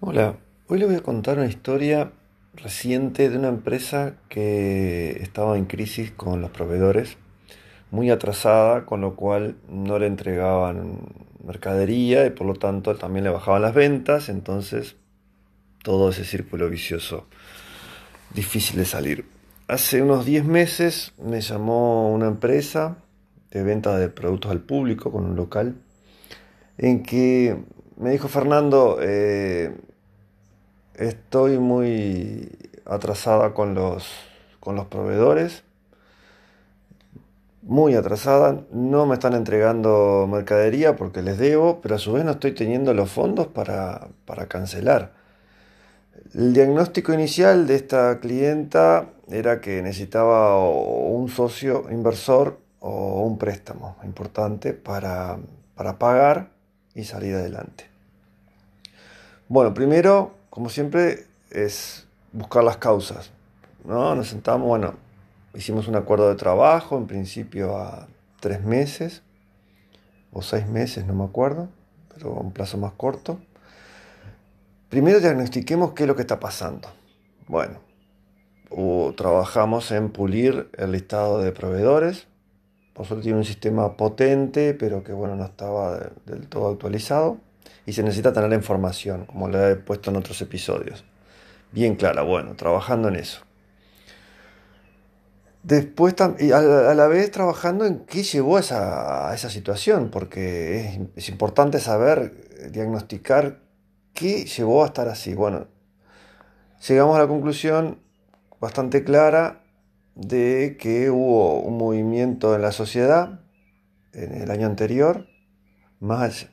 Hola, hoy les voy a contar una historia reciente de una empresa que estaba en crisis con los proveedores, muy atrasada, con lo cual no le entregaban mercadería y por lo tanto también le bajaban las ventas, entonces todo ese círculo vicioso difícil de salir. Hace unos 10 meses me llamó una empresa de venta de productos al público con un local en que me dijo Fernando, eh, estoy muy atrasada con los, con los proveedores, muy atrasada, no me están entregando mercadería porque les debo, pero a su vez no estoy teniendo los fondos para, para cancelar. El diagnóstico inicial de esta clienta era que necesitaba un socio inversor o un préstamo importante para, para pagar y salir adelante. Bueno, primero, como siempre, es buscar las causas. ¿no? Nos sentamos, bueno, hicimos un acuerdo de trabajo, en principio a tres meses o seis meses, no me acuerdo, pero un plazo más corto. Primero diagnostiquemos qué es lo que está pasando. Bueno, trabajamos en pulir el listado de proveedores. Por suerte tiene un sistema potente, pero que bueno, no estaba del todo actualizado y se necesita tener la información, como le he puesto en otros episodios. Bien clara, bueno, trabajando en eso. Después, a la vez trabajando en qué llevó a esa, situación, porque es, es, importante saber, diagnosticar qué llevó a estar así. Bueno, llegamos a la conclusión bastante clara de que hubo un movimiento en la sociedad en el año anterior, más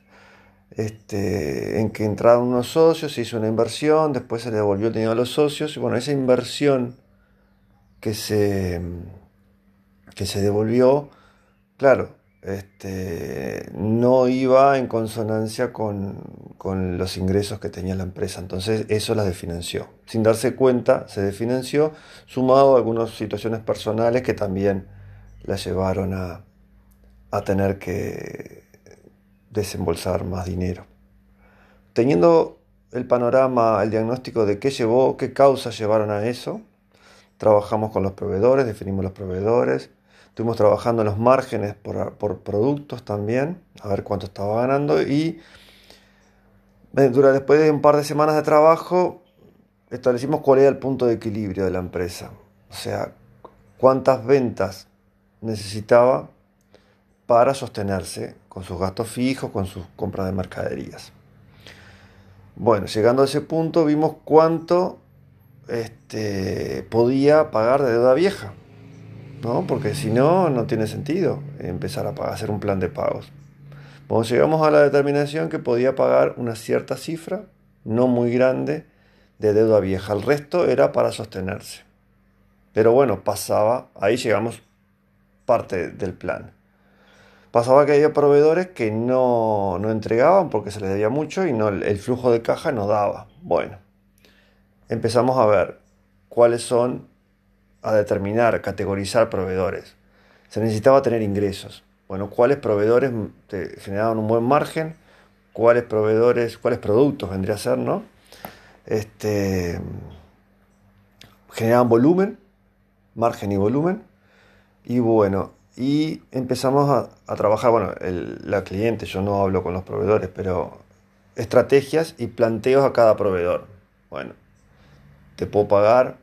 este, en que entraron unos socios, se hizo una inversión, después se le devolvió el dinero a los socios, y bueno, esa inversión que se, que se devolvió, claro, este, no iba en consonancia con, con, los ingresos que tenía la empresa, entonces eso la desfinanció. Sin darse cuenta, se desfinanció, sumado a algunas situaciones personales que también la llevaron a, a tener que desembolsar más dinero. Teniendo el panorama, el diagnóstico de qué llevó, qué causas llevaron a eso, trabajamos con los proveedores, definimos los proveedores, estuvimos trabajando en los márgenes por, por productos también, a ver cuánto estaba ganando y después de un par de semanas de trabajo establecimos cuál era el punto de equilibrio de la empresa, o sea, cuántas ventas necesitaba para sostenerse con sus gastos fijos, con sus compras de mercaderías. Bueno, llegando a ese punto vimos cuánto este, podía pagar de deuda vieja, ¿no? porque si no, no tiene sentido empezar a hacer un plan de pagos. Llegamos a la determinación que podía pagar una cierta cifra, no muy grande, de deuda vieja. El resto era para sostenerse. Pero bueno, pasaba, ahí llegamos parte del plan. Pasaba que había proveedores que no, entregaban porque se les debía mucho y no, el flujo de caja no daba. Bueno, empezamos a ver cuáles son, a determinar, categorizar proveedores. Se necesitaba tener ingresos. Bueno, cuáles proveedores generaban un buen margen, cuáles proveedores, cuáles productos vendría a ser, ¿no? Este, generaban volumen, margen y volumen. Y bueno, y empezamos a, trabajar, bueno, la cliente, yo no hablo con los proveedores, pero estrategias y planteos a cada proveedor. Bueno, te puedo pagar,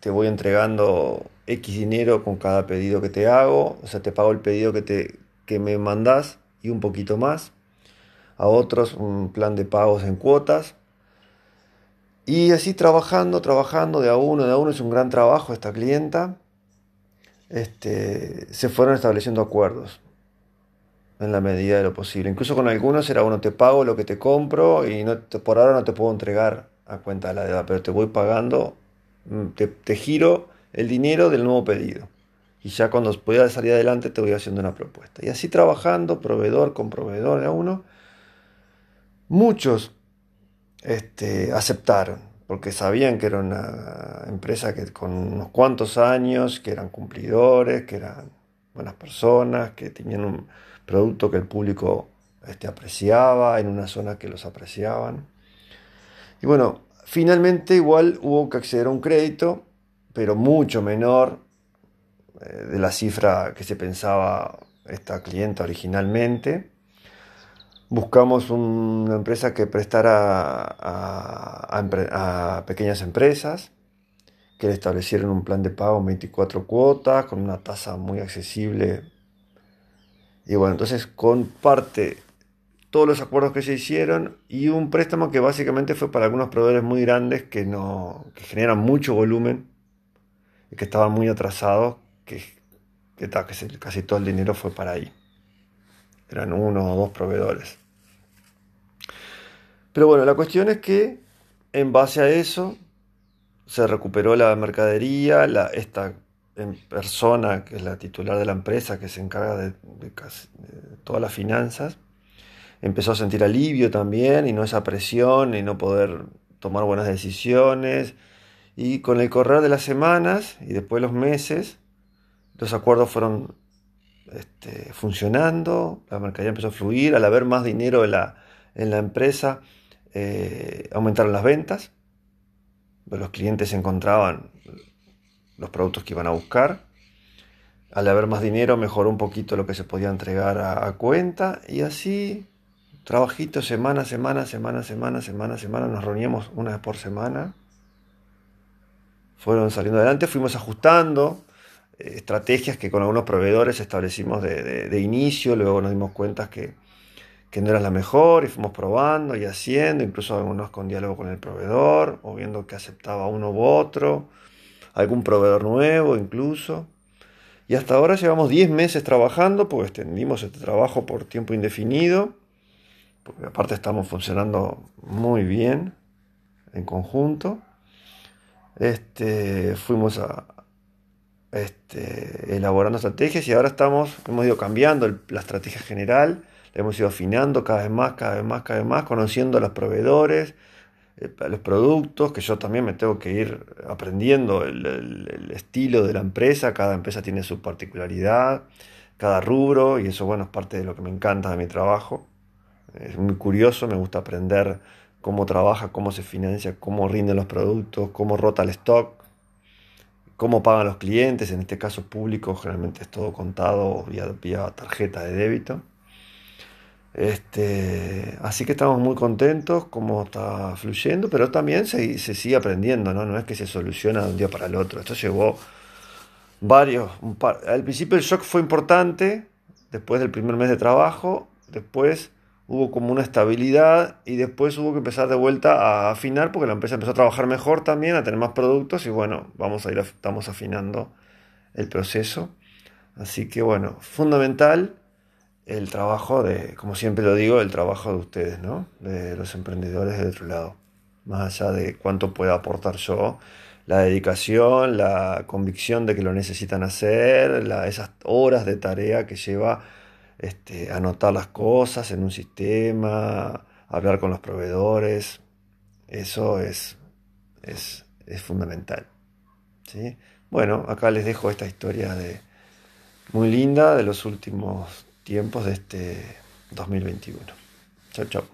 te voy entregando X dinero con cada pedido que te hago, o sea, te pago el pedido que, te, que me mandas y un poquito más. A otros un plan de pagos en cuotas. Y así trabajando, trabajando de a uno, de a uno, es un gran trabajo esta clienta este, se fueron estableciendo acuerdos en la medida de lo posible. Incluso con algunos era, bueno, te pago lo que te compro y no por ahora no te puedo entregar a cuenta de la deuda, pero te voy pagando, mm, te, giro el dinero del nuevo pedido. Y ya cuando pueda salir adelante te voy haciendo una propuesta. Y así trabajando, proveedor con proveedor a uno, muchos este, aceptaron porque sabían que era una empresa que con unos cuantos años, que eran cumplidores, que eran buenas personas, que tenían un producto que el público este, apreciaba, en una zona que los apreciaban. Y bueno, finalmente igual hubo que acceder a un crédito, pero mucho menor eh, de la cifra que se pensaba esta clienta originalmente. Buscamos una empresa que prestara a, pequeñas empresas, que le establecieran un plan de pago en 24 cuotas, con una tasa muy accesible. Y bueno, entonces comparte todos los acuerdos que se hicieron y un préstamo que básicamente fue para algunos proveedores muy grandes que, no, que generan mucho volumen que estaban muy atrasados, que, que, que casi todo el dinero fue para ahí. Eran uno o dos proveedores. Pero bueno, la cuestión es que en base a eso se recuperó la mercadería, la, esta persona que es la titular de la empresa que se encarga de, todas las finanzas, empezó a sentir alivio también y no esa presión y no poder tomar buenas decisiones. Y con el correr de las semanas y después de los meses, los acuerdos fueron este, funcionando, la mercadería empezó a fluir, al haber más dinero en la, en la empresa, eh, aumentaron las ventas, los clientes encontraban los productos que iban a buscar, al haber más dinero mejoró un poquito lo que se podía entregar a, cuenta y así, trabajito semana, semana, semana, semana, semana, semana, nos reuníamos una vez por semana, fueron saliendo adelante, fuimos ajustando eh, estrategias que con algunos proveedores establecimos de inicio, luego nos dimos cuenta que que no era la mejor y fuimos probando y haciendo, incluso algunos con diálogo con el proveedor o viendo que aceptaba uno u otro, algún proveedor nuevo incluso. Y hasta ahora llevamos 10 meses trabajando, porque extendimos este trabajo por tiempo indefinido, porque aparte estamos funcionando muy bien en conjunto. Este, fuimos a, este, elaborando estrategias y ahora estamos, hemos ido cambiando la estrategia general hemos ido afinando cada vez más, cada vez más, cada vez más, conociendo a los proveedores, eh, los productos, que yo también me tengo que ir aprendiendo el, estilo de la empresa, cada empresa tiene su particularidad, cada rubro, y eso bueno es parte de lo que me encanta de mi trabajo. Es muy curioso, me gusta aprender cómo trabaja, cómo se financia, cómo rinden los productos, cómo rota el stock, cómo pagan los clientes, en este caso público, generalmente es todo contado vía, tarjeta de débito. Este, así que estamos muy contentos cómo está fluyendo, pero también se, sigue aprendiendo, ¿no? No es que se soluciona de un día para el otro. Esto llevó varios. al principio el shock fue importante, después del primer mes de trabajo, después hubo como una estabilidad y después hubo que empezar de vuelta a afinar porque la empresa empezó a trabajar mejor también, a tener más productos y bueno, vamos a ir, estamos afinando el proceso. Así que bueno, fundamental el trabajo de, como siempre lo digo, el trabajo de ustedes, ¿no? De los emprendedores del otro lado. Más allá de cuánto pueda aportar yo, la dedicación, la convicción de que lo necesitan hacer, esas horas de tarea que lleva este, anotar las cosas en un sistema, hablar con los proveedores, eso es, es, es fundamental. ¿sí? Bueno, acá les dejo esta historia de, muy linda de los últimos tiempos de este 2021. Chao, chao.